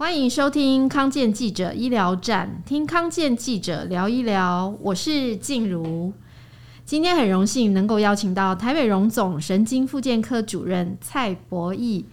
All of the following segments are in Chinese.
欢迎收听康健记者医疗站，听康健记者聊一聊。我是静茹，今天很荣幸能够邀请到台北荣总神经复健科主任蔡博义，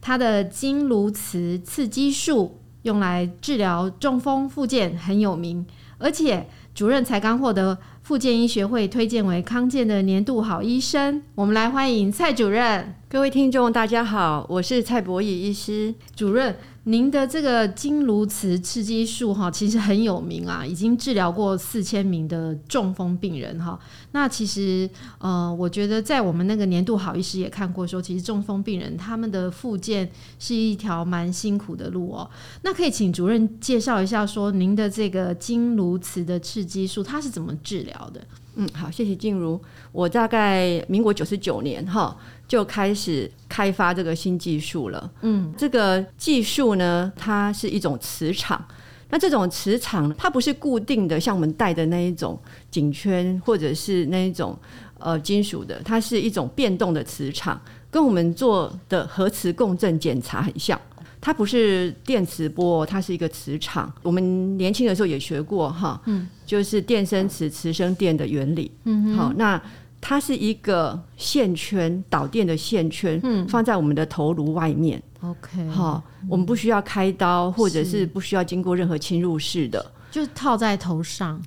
他的经颅磁刺激术用来治疗中风复健很有名，而且主任才刚获得复健医学会推荐为康健的年度好医生。我们来欢迎蔡主任。各位听众，大家好，我是蔡博义医师，主任。您的这个经颅磁刺激术哈，其实很有名啊，已经治疗过四千名的中风病人哈。那其实呃，我觉得在我们那个年度好医师也看过说，其实中风病人他们的复健是一条蛮辛苦的路哦。那可以请主任介绍一下说，您的这个经颅磁的刺激术它是怎么治疗的？嗯，好，谢谢静茹。我大概民国九十九年哈就开始开发这个新技术了。嗯，这个技术呢，它是一种磁场。那这种磁场它不是固定的，像我们戴的那一种颈圈或者是那一种呃金属的，它是一种变动的磁场，跟我们做的核磁共振检查很像。它不是电磁波，它是一个磁场。我们年轻的时候也学过哈，嗯，就是电生磁，磁生电的原理。嗯，好，那它是一个线圈导电的线圈，嗯，放在我们的头颅外面。OK，好，我们不需要开刀，或者是不需要经过任何侵入式的，就套在头上。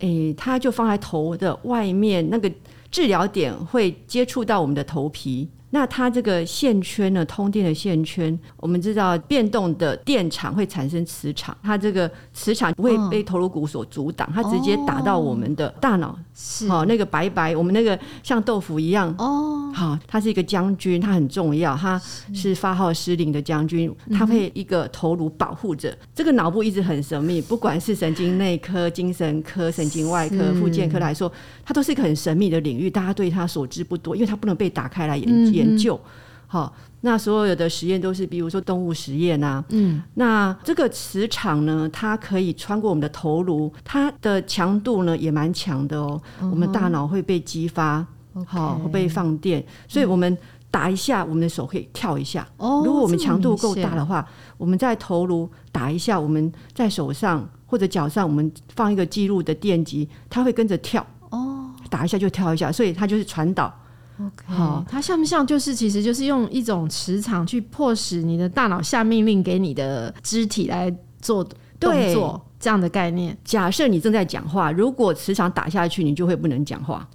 诶、欸，它就放在头的外面，那个治疗点会接触到我们的头皮。那它这个线圈呢，通电的线圈，我们知道变动的电场会产生磁场，它这个磁场不会被头颅骨所阻挡，它直接打到我们的大脑。是，好，那个白白，我们那个像豆腐一样。哦，好，它是一个将军，它很重要，它是发号施令的将军，它会一个头颅保护着。这个脑部一直很神秘，不管是神经内科、精神科、神经外科、复健科来说，它都是一个很神秘的领域，大家对它所知不多，因为它不能被打开来研究。研究，好，那所有的实验都是，比如说动物实验啊，嗯，那这个磁场呢，它可以穿过我们的头颅，它的强度呢也蛮强的哦，我们大脑会被激发，好，会被放电，所以我们打一下，我们的手可以跳一下。哦，如果我们强度够大的话，我们在头颅打一下，我们在手上或者脚上，我们放一个记录的电极，它会跟着跳。哦，打一下就跳一下，所以它就是传导。OK，好，它像不像就是其实就是用一种磁场去迫使你的大脑下命令给你的肢体来做动作，这样的概念。假设你正在讲话，如果磁场打下去，你就会不能讲话。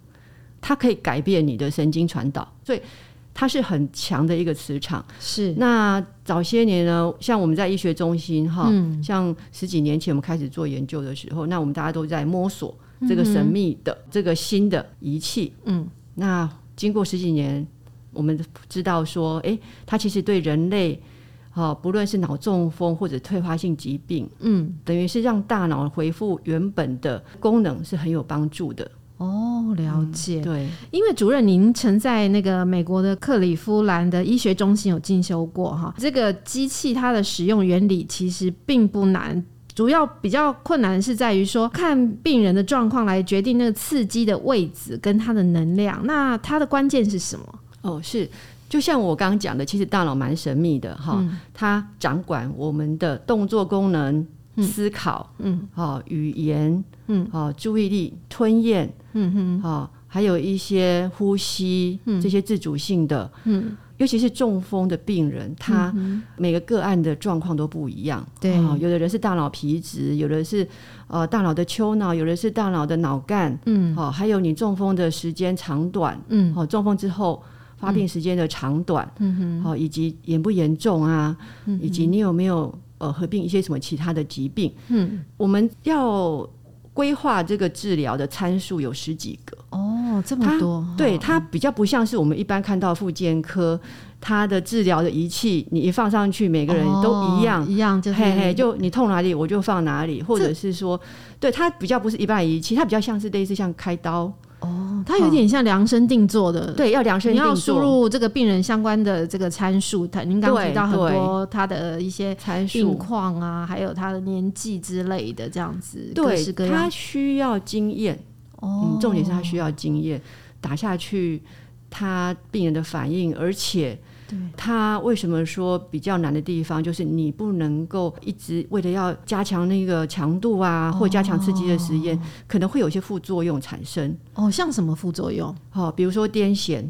它可以改变你的神经传导，所以它是很强的一个磁场。是。那早些年呢，像我们在医学中心哈，嗯、像十几年前我们开始做研究的时候，那我们大家都在摸索这个神秘的、嗯、这个新的仪器。嗯，那。经过十几年，我们知道说，哎、欸，它其实对人类，哈，不论是脑中风或者退化性疾病，嗯，等于是让大脑恢复原本的功能是很有帮助的。哦，了解。嗯、对，因为主任您曾在那个美国的克里夫兰的医学中心有进修过哈，这个机器它的使用原理其实并不难。主要比较困难是在于说，看病人的状况来决定那个刺激的位置跟它的能量。那它的关键是什么？哦，是就像我刚刚讲的，其实大脑蛮神秘的哈，嗯、它掌管我们的动作功能、嗯、思考，嗯，好，语言，嗯，好，注意力、吞咽，嗯哼，好，还有一些呼吸，嗯、这些自主性的，嗯。尤其是中风的病人，他每个个案的状况都不一样。对、有的人是大脑皮质，有的是呃大脑的丘脑，有的是大脑的脑干。嗯，好，还有你中风的时间长短。嗯，好，中风之后发病时间的长短。嗯哼，好，以及严不严重啊？嗯，以及你有没有呃合并一些什么其他的疾病？嗯，我们要。规划这个治疗的参数有十几个哦，这么多，它对它比较不像是我们一般看到复健科，它的治疗的仪器，你一放上去，每个人都一样，哦、一样就嘿嘿，就你痛哪里我就放哪里，或者是说，对它比较不是一般仪器，它比较像是类似像开刀。哦，它有点像量身定做的，对，要量身定做。你要输入这个病人相关的这个参数，它您刚刚提到很多他的一些参数、病况啊，还有他的年纪之类的，这样子。对，他需要经验。哦，重点是他需要经验，打下去他病人的反应，而且对，它为什么说比较难的地方，就是你不能够一直为了要加强那个强度啊，或加强刺激的实验，哦、可能会有一些副作用产生。哦，像什么副作用？哦，比如说癫痫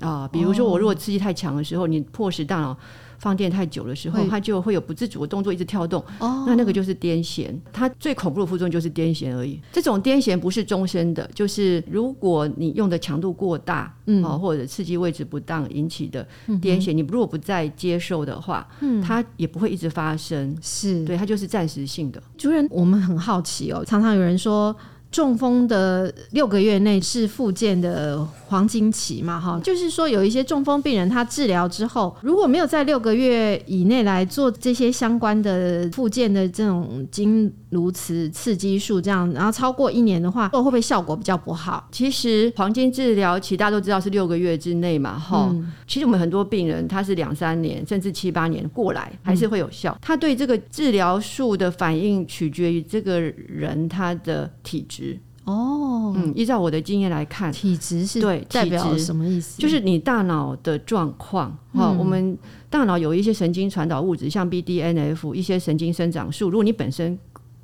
啊，比如说我如果刺激太强的时候，你迫使大脑。放电太久的时候，它就会有不自主的动作一直跳动，哦、那那个就是癫痫。它最恐怖的副作用就是癫痫而已。这种癫痫不是终身的，就是如果你用的强度过大，嗯，或者刺激位置不当引起的癫痫，嗯、你如果不再接受的话，嗯，它也不会一直发生。是，对，它就是暂时性的。主任，我们很好奇哦，常常有人说。中风的六个月内是复健的黄金期嘛？哈，就是说有一些中风病人，他治疗之后，如果没有在六个月以内来做这些相关的复健的这种经颅磁刺激术，这样，然后超过一年的话，会不会效果比较不好？其实黄金治疗期大家都知道是六个月之内嘛，哈、嗯。其实我们很多病人他是两三年甚至七八年过来还是会有效。嗯、他对这个治疗术的反应取决于这个人他的体质。哦，嗯，依照我的经验来看，体质是对代表什么意思？就是你大脑的状况。哈、嗯，我们大脑有一些神经传导物质，像 BDNF，一些神经生长素。如果你本身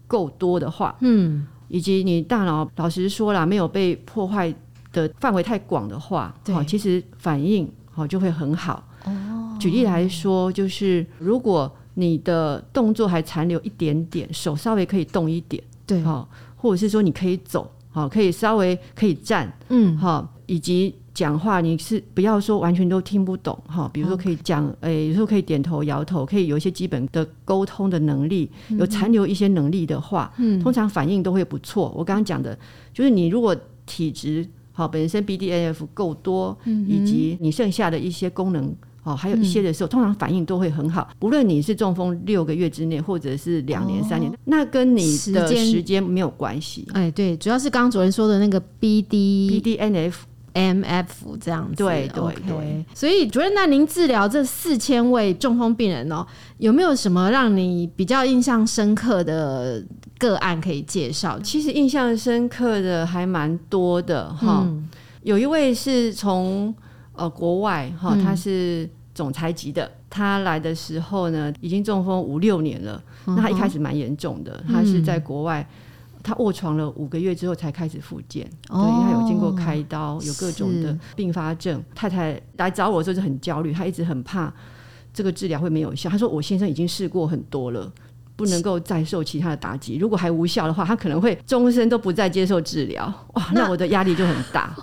够多的话，嗯，以及你大脑老实说啦，没有被破坏的范围太广的话，对，其实反应好就会很好。哦，举例来说，就是如果你的动作还残留一点点，手稍微可以动一点，对，哈。或者是说你可以走，好，可以稍微可以站，嗯，好，以及讲话，你是不要说完全都听不懂，哈，比如说可以讲，诶、欸，有时候可以点头摇头，可以有一些基本的沟通的能力，有残留一些能力的话，嗯，通常反应都会不错。我刚刚讲的，就是你如果体质好，本身 BDNF 够多，以及你剩下的一些功能。哦，还有一些的时候，嗯、通常反应都会很好。不论你是中风六个月之内，或者是两年、三年，哦、那跟你的时间没有关系。哎，对，主要是刚刚主任说的那个 B D B D N F M F 这样子。对对对。Okay 所以主任，那您治疗这四千位中风病人哦，有没有什么让你比较印象深刻的个案可以介绍？其实印象深刻的还蛮多的哈。嗯、有一位是从。呃，国外哈，他是总裁级的。嗯、他来的时候呢，已经中风五六年了。那他一开始蛮严重的，他是在国外，嗯、他卧床了五个月之后才开始复健。哦、对，因为他有经过开刀，有各种的并发症。太太来找我的时候就很焦虑，他一直很怕这个治疗会没有效。他说：“我先生已经试过很多了，不能够再受其他的打击。如果还无效的话，他可能会终身都不再接受治疗。”哇，那我的压力就很大。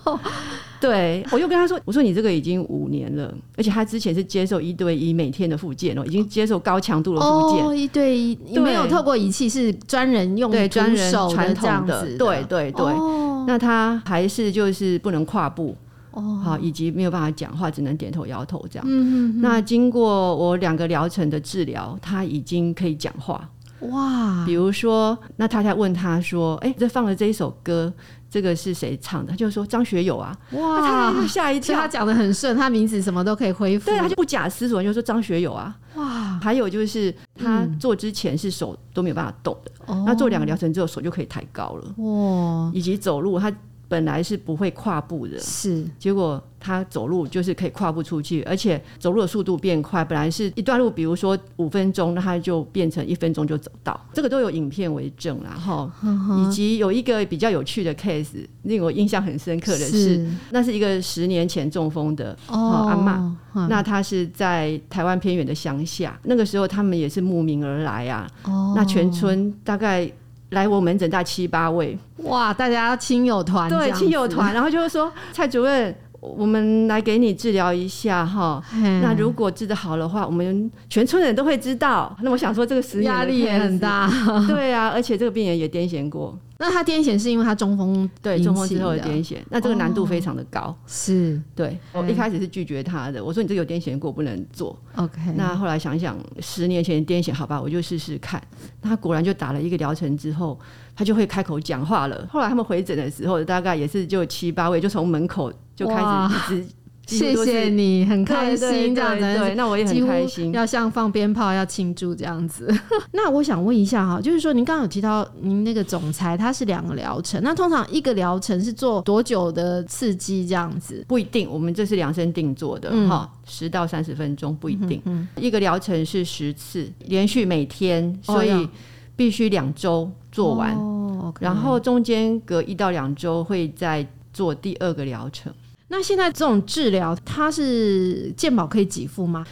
那对，我又跟他说：“我说你这个已经五年了，而且他之前是接受一对一每天的复健哦，已经接受高强度的复健。哦，一对一对没有透过仪器，是专人用对专人传统的，对对对。哦，那他还是就是不能跨步哦，好，以及没有办法讲话，只能点头摇头这样。嗯嗯。那经过我两个疗程的治疗，他已经可以讲话。哇！比如说，那太太问他说：“哎，这放了这一首歌。”这个是谁唱的？他就说张学友啊，哇，他吓一跳，他讲的很顺，他名字什么都可以恢复，对，他就不假思索就说张学友啊，哇，还有就是他做之前是手都没有办法动的，嗯、他做两个疗程之后手就可以抬高了，哇，以及走路他。本来是不会跨步的，是结果他走路就是可以跨步出去，而且走路的速度变快。本来是一段路，比如说五分钟，那他就变成一分钟就走到。这个都有影片为证啦，哈。嗯、以及有一个比较有趣的 case，令我印象很深刻的是，是那是一个十年前中风的哦阿嬷，嗯、那他是在台湾偏远的乡下，那个时候他们也是慕名而来啊。哦，那全村大概。来我门诊大概七八位，哇！大家亲友团，对，亲友团，然后就会说，蔡主任，我们来给你治疗一下哈。那如果治得好的话，我们全村人都会知道。那我想说，这个实压力也很大。对啊，而且这个病人也癫痫过。那他癫痫是因为他中风，对，中风之后的癫痫，那这个难度非常的高。哦、是，对，我一开始是拒绝他的，我说你这有癫痫过，不能做。OK，那后来想想，十年前癫痫，好吧，我就试试看。那他果然就打了一个疗程之后，他就会开口讲话了。后来他们回诊的时候，大概也是就七八位，就从门口就开始一直谢谢你，很开心这样子。对，那我也很开心，要像放鞭炮要庆祝这样子。那我想问一下哈，就是说您刚刚有提到您那个总裁他是两个疗程，那通常一个疗程是做多久的刺激这样子？不一定，我们这是量身定做的哈，十、嗯、到三十分钟不一定。嗯，嗯一个疗程是十次，连续每天，所以必须两周做完。哦，然后中间隔一到两周会再做第二个疗程。那现在这种治疗，它是健保可以给付吗？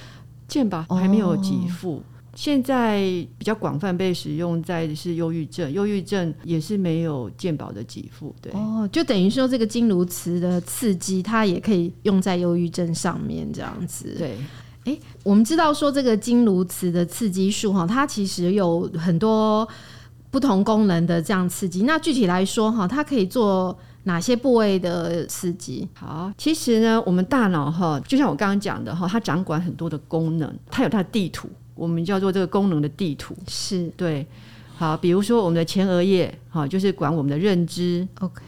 健保还没有给付。Oh. 现在比较广泛被使用在的是忧郁症，忧郁症也是没有健保的给付。对，哦，oh, 就等于说这个金颅磁的刺激，它也可以用在忧郁症上面，这样子。对，哎，我们知道说这个金颅磁的刺激术哈，它其实有很多不同功能的这样刺激。那具体来说哈，它可以做。哪些部位的刺激？好，其实呢，我们大脑哈，就像我刚刚讲的哈，它掌管很多的功能，它有它的地图，我们叫做这个功能的地图。是。对，好，比如说我们的前额叶，哈，就是管我们的认知，OK，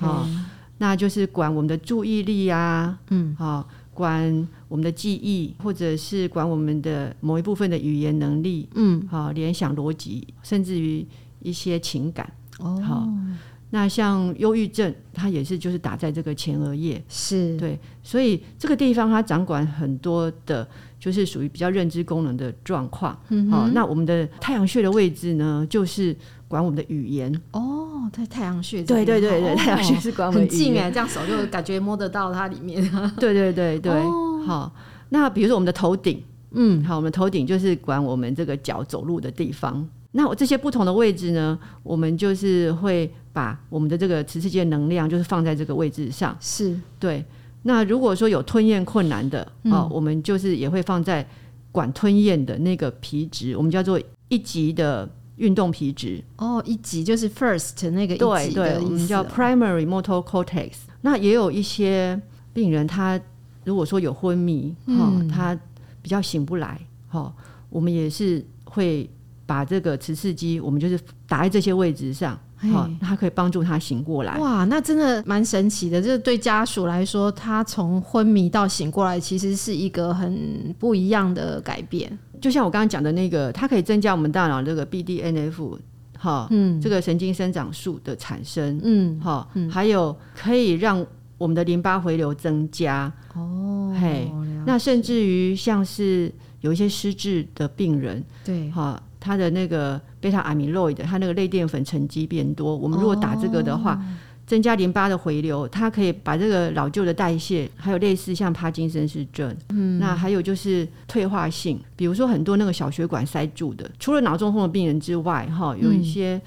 那就是管我们的注意力啊，嗯，好，管我们的记忆，或者是管我们的某一部分的语言能力，嗯，好，联想逻辑，甚至于一些情感，哦，好。那像忧郁症，它也是就是打在这个前额叶，是对，所以这个地方它掌管很多的，就是属于比较认知功能的状况。嗯哼，好，那我们的太阳穴的位置呢，就是管我们的语言。哦，在太阳穴，对对对对，太阳穴是管我们很近哎，这样手就感觉摸得到它里面。对对对对，哦、好，那比如说我们的头顶，嗯，好，我们头顶就是管我们这个脚走路的地方。那我这些不同的位置呢，我们就是会把我们的这个磁刺激的能量，就是放在这个位置上。是对。那如果说有吞咽困难的哦，我们就是也会放在管吞咽的那个皮质，我们叫做一级的运动皮质。哦，一级就是 first 那个一级的我们叫 primary motor cortex。那也有一些病人，他如果说有昏迷，哈、嗯哦，他比较醒不来，哈、哦，我们也是会。把这个磁刺激，我们就是打在这些位置上，好嘿，它可以帮助他醒过来。哇，那真的蛮神奇的。就是对家属来说，他从昏迷到醒过来，其实是一个很不一样的改变。就像我刚刚讲的那个，它可以增加我们大脑这个 BDNF，哈，嗯，这个神经生长素的产生，嗯，哈，还有可以让我们的淋巴回流增加。哦，嘿，那甚至于像是有一些失智的病人，对，哈。他的那个贝塔阿米洛伊的，它那个类淀粉沉积变多。我们如果打这个的话，哦、增加淋巴的回流，它可以把这个老旧的代谢，还有类似像帕金森氏症，嗯，那还有就是退化性，比如说很多那个小血管塞住的，除了脑中风的病人之外，哈，有一些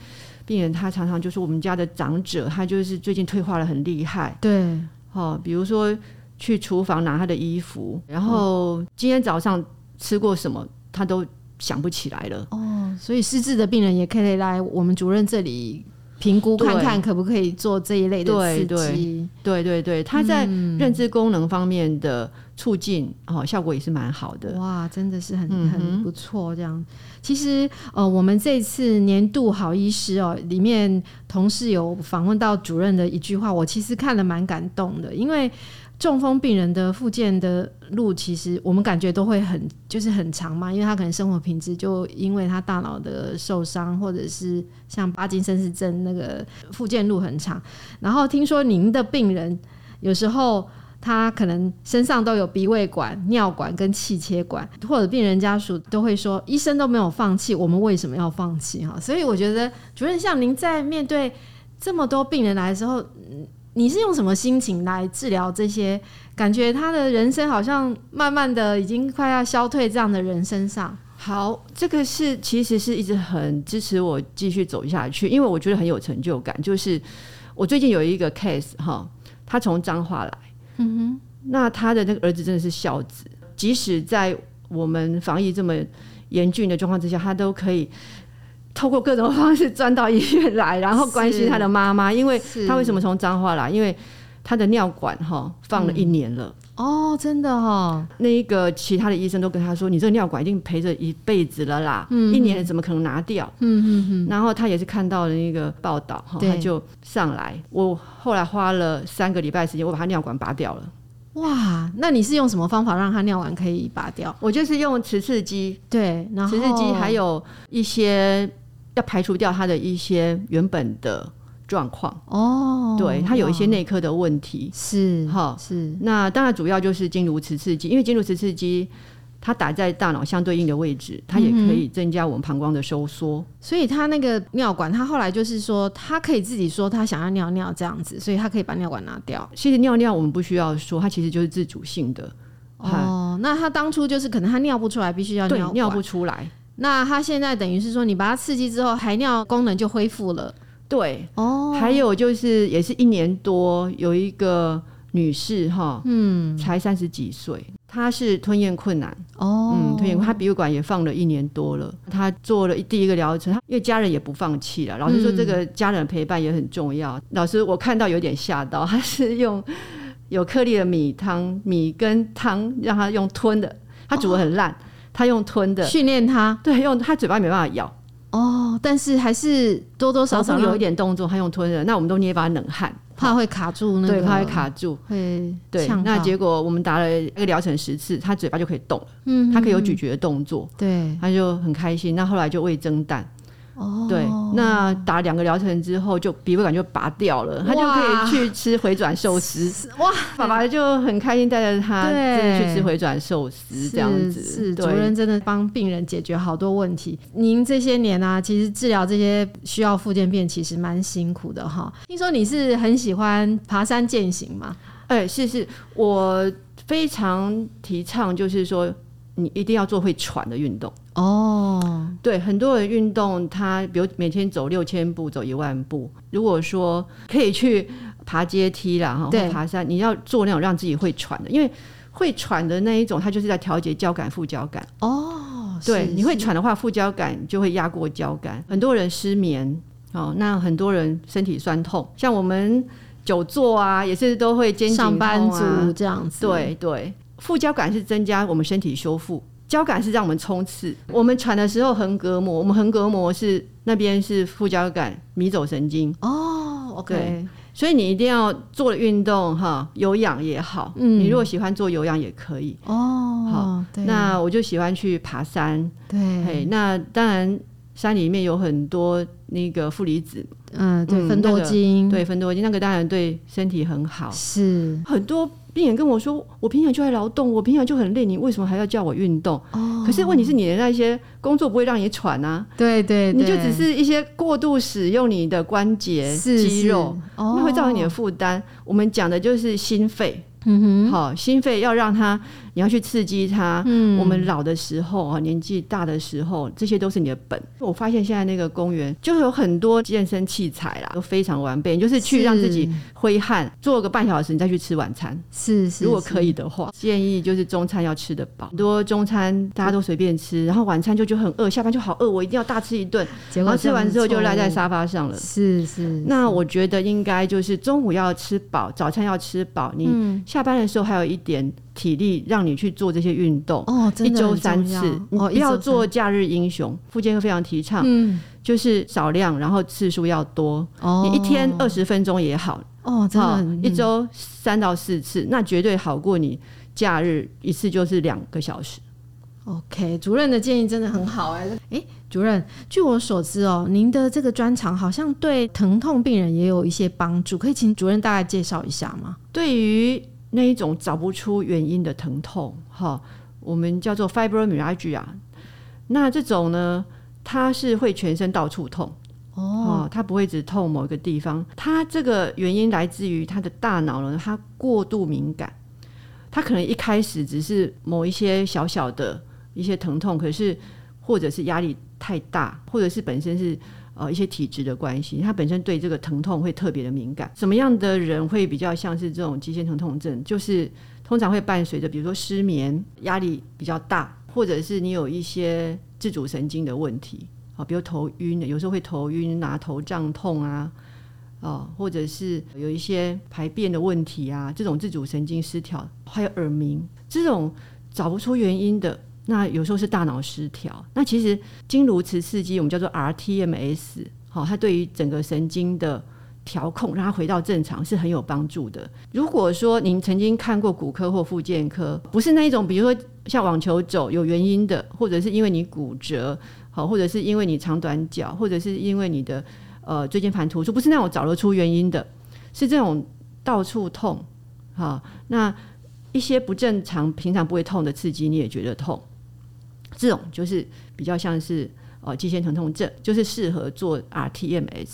病人他常常就是我们家的长者，他就是最近退化的很厉害，对，哈，比如说去厨房拿他的衣服，然后今天早上吃过什么，他都。想不起来了哦，所以失智的病人也可以来我们主任这里评估看看，可不可以做这一类的刺激。对对对他在认知功能方面的促进哦，效果也是蛮好的。哇，真的是很很不错。这样，其实呃，我们这次年度好医师哦，里面同事有访问到主任的一句话，我其实看了蛮感动的，因为。中风病人的复健的路，其实我们感觉都会很就是很长嘛，因为他可能生活品质就因为他大脑的受伤，或者是像帕金森氏症那个复健路很长。然后听说您的病人有时候他可能身上都有鼻胃管、尿管跟气切管，或者病人家属都会说，医生都没有放弃，我们为什么要放弃？哈，所以我觉得主任像您在面对这么多病人来的时候，嗯。你是用什么心情来治疗这些？感觉他的人生好像慢慢的已经快要消退这样的人身上。好，这个是其实是一直很支持我继续走下去，因为我觉得很有成就感。就是我最近有一个 case 哈，他从彰化来，嗯哼，那他的那个儿子真的是孝子，即使在我们防疫这么严峻的状况之下，他都可以。透过各种方式钻到医院来，然后关心他的妈妈，因为他为什么从彰化来？因为他的尿管哈放了一年了。哦，真的哈。那一个其他的医生都跟他说：“你这个尿管已经陪着一辈子了啦，一年怎么可能拿掉？”嗯嗯嗯。然后他也是看到了那个报道哈，他就上来。我后来花了三个礼拜时间，我把他尿管拔掉了。哇，那你是用什么方法让他尿管可以拔掉？我就是用磁刺激，对，然后磁刺激还有一些要排除掉他的一些原本的状况。哦，对，他有一些内科的问题，是哈，是。那当然主要就是经颅磁刺激，因为经颅磁刺激。它打在大脑相对应的位置，它也可以增加我们膀胱的收缩。嗯、所以他那个尿管，他后来就是说，他可以自己说他想要尿尿这样子，所以他可以把尿管拿掉。其实尿尿我们不需要说，它其实就是自主性的。哦，那他当初就是可能他尿不出来，必须要尿尿不出来。那他现在等于是说，你把它刺激之后，排尿功能就恢复了。对，哦。还有就是，也是一年多，有一个女士哈，嗯，才三十几岁。她是吞咽困难哦，嗯，吞咽，她鼻胃管也放了一年多了。她做了第一个疗程，他因为家人也不放弃了。老师说，这个家人陪伴也很重要。嗯、老师，我看到有点吓到，他是用有颗粒的米汤，米跟汤让他用吞的，他煮的很烂，哦、他用吞的训练他，对，用他嘴巴没办法咬哦，但是还是多多少少有一点动作，他用吞的。那我们都捏把冷汗。怕会卡住那个，对，怕会卡住，会对。那结果我们打了一个疗程十次，他嘴巴就可以动了，嗯，他可以有咀嚼的动作，对，他就很开心。那后来就喂蒸蛋。哦，对，那打两个疗程之后，就鼻胃管就拔掉了，他就可以去吃回转寿司。哇，爸爸就很开心，带着他真的去吃回转寿司，这样子。是主任真的帮病人解决好多问题。您这些年啊，其实治疗这些需要复健病，其实蛮辛苦的哈。听说你是很喜欢爬山健行吗？哎，是是，我非常提倡，就是说你一定要做会喘的运动。哦，对，很多人运动，他比如每天走六千步，走一万步。如果说可以去爬阶梯啦，哈，或爬山，你要做那种让自己会喘的，因为会喘的那一种，它就是在调节交感副交感。哦，对，你会喘的话，副交感就会压过交感。很多人失眠，哦，那很多人身体酸痛，像我们久坐啊，也是都会肩颈痛啊，上班族这样子。对对，副交感是增加我们身体修复。交感是让我们冲刺，我们喘的时候横膈膜，我们横膈膜是那边是副交感迷走神经。哦，OK，所以你一定要做运动哈，有氧也好，嗯，你如果喜欢做有氧也可以。哦，好，对，那我就喜欢去爬山，对，嘿，那当然山里面有很多那个负离子，嗯，对，芬多精，对，芬多精，那个当然对身体很好，是。很多。病人跟我说：“我平常就爱劳动，我平常就很累，你为什么还要叫我运动？”哦，可是问题是你的那些工作不会让你喘啊。对对，對，你就只是一些过度使用你的关节、肌肉，那会造成你的负担。我们讲的就是心肺。嗯哼，好，心肺要让它，你要去刺激它。嗯，我们老的时候啊，年纪大的时候，这些都是你的本。我发现现在那个公园就有很多健身器材啦，都非常完备。你就是去让自己挥汗，做个半小时，你再去吃晚餐。是，是，如果可以的话，建议就是中餐要吃得饱。很多中餐大家都随便吃，然后晚餐就就很饿，下班就好饿，我一定要大吃一顿。然后吃完之后就赖在沙发上了。是是。那我觉得应该就是中午要吃饱，早餐要吃饱。你。嗯下班的时候还有一点体力，让你去做这些运动。哦，一周三次，哦不要做假日英雄。复健科非常提倡，嗯，就是少量，然后次数要多。哦，你一天二十分钟也好。哦，真的，一周三到四次，那绝对好过你假日一次就是两个小时。OK，主任的建议真的很好哎。哎，主任，据我所知哦，您的这个专长好像对疼痛病人也有一些帮助，可以请主任大概介绍一下吗？对于那一种找不出原因的疼痛，哈，我们叫做 fibromyalgia。那这种呢，它是会全身到处痛哦，它不会只痛某一个地方。它这个原因来自于它的大脑呢，它过度敏感。它可能一开始只是某一些小小的一些疼痛，可是或者是压力太大，或者是本身是。呃，一些体质的关系，他本身对这个疼痛会特别的敏感。什么样的人会比较像是这种急性疼痛症？就是通常会伴随着，比如说失眠、压力比较大，或者是你有一些自主神经的问题啊，比如头晕的，有时候会头晕、拿头胀痛啊，哦，或者是有一些排便的问题啊，这种自主神经失调，还有耳鸣，这种找不出原因的。那有时候是大脑失调。那其实经颅磁刺激我们叫做 rTMS，好，它对于整个神经的调控，让它回到正常是很有帮助的。如果说您曾经看过骨科或复健科，不是那一种，比如说像网球肘有原因的，或者是因为你骨折，好，或者是因为你长短脚，或者是因为你的呃椎间盘突出，不是那种找得出原因的，是这种到处痛，好，那一些不正常、平常不会痛的刺激你也觉得痛，这种就是比较像是呃肌腱疼痛症，就是适合做 rTMS。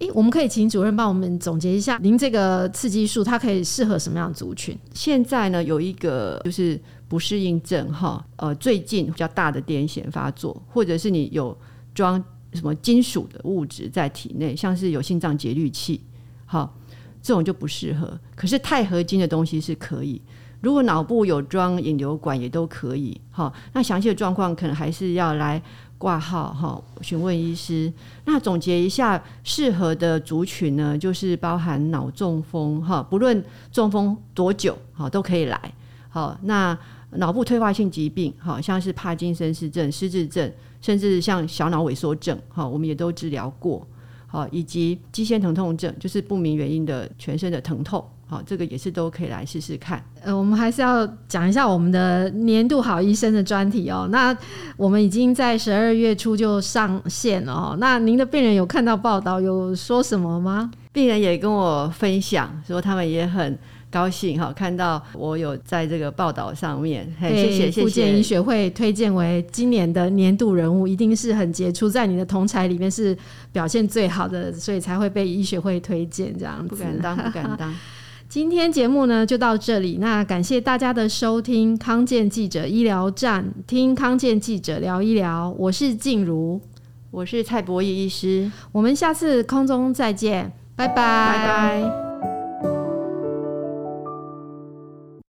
诶，我们可以请主任帮我们总结一下，您这个刺激术它可以适合什么样的族群？现在呢，有一个就是不适应症哈，呃，最近比较大的癫痫发作，或者是你有装什么金属的物质在体内，像是有心脏节律器，好，这种就不适合。可是钛合金的东西是可以，如果脑部有装引流管也都可以。好，那详细的状况可能还是要来。挂号哈，询问医师。那总结一下，适合的族群呢，就是包含脑中风哈，不论中风多久哈，都可以来。好，那脑部退化性疾病，好像是帕金森氏症、失智症，甚至像小脑萎缩症，哈，我们也都治疗过。好，以及肌纤疼痛症，就是不明原因的全身的疼痛。好，这个也是都可以来试试看。呃，我们还是要讲一下我们的年度好医生的专题哦。那我们已经在十二月初就上线了哦。那您的病人有看到报道，有说什么吗？病人也跟我分享说，他们也很高兴哈，看到我有在这个报道上面。谢谢谢谢。复健医学会推荐为今年的年度人物，一定是很杰出，在你的同侪里面是表现最好的，所以才会被医学会推荐这样子。不敢当，不敢当。今天节目呢就到这里，那感谢大家的收听，康健记者医疗站，听康健记者聊一聊，我是静茹，我是蔡博义医师，我们下次空中再见，拜拜，拜拜。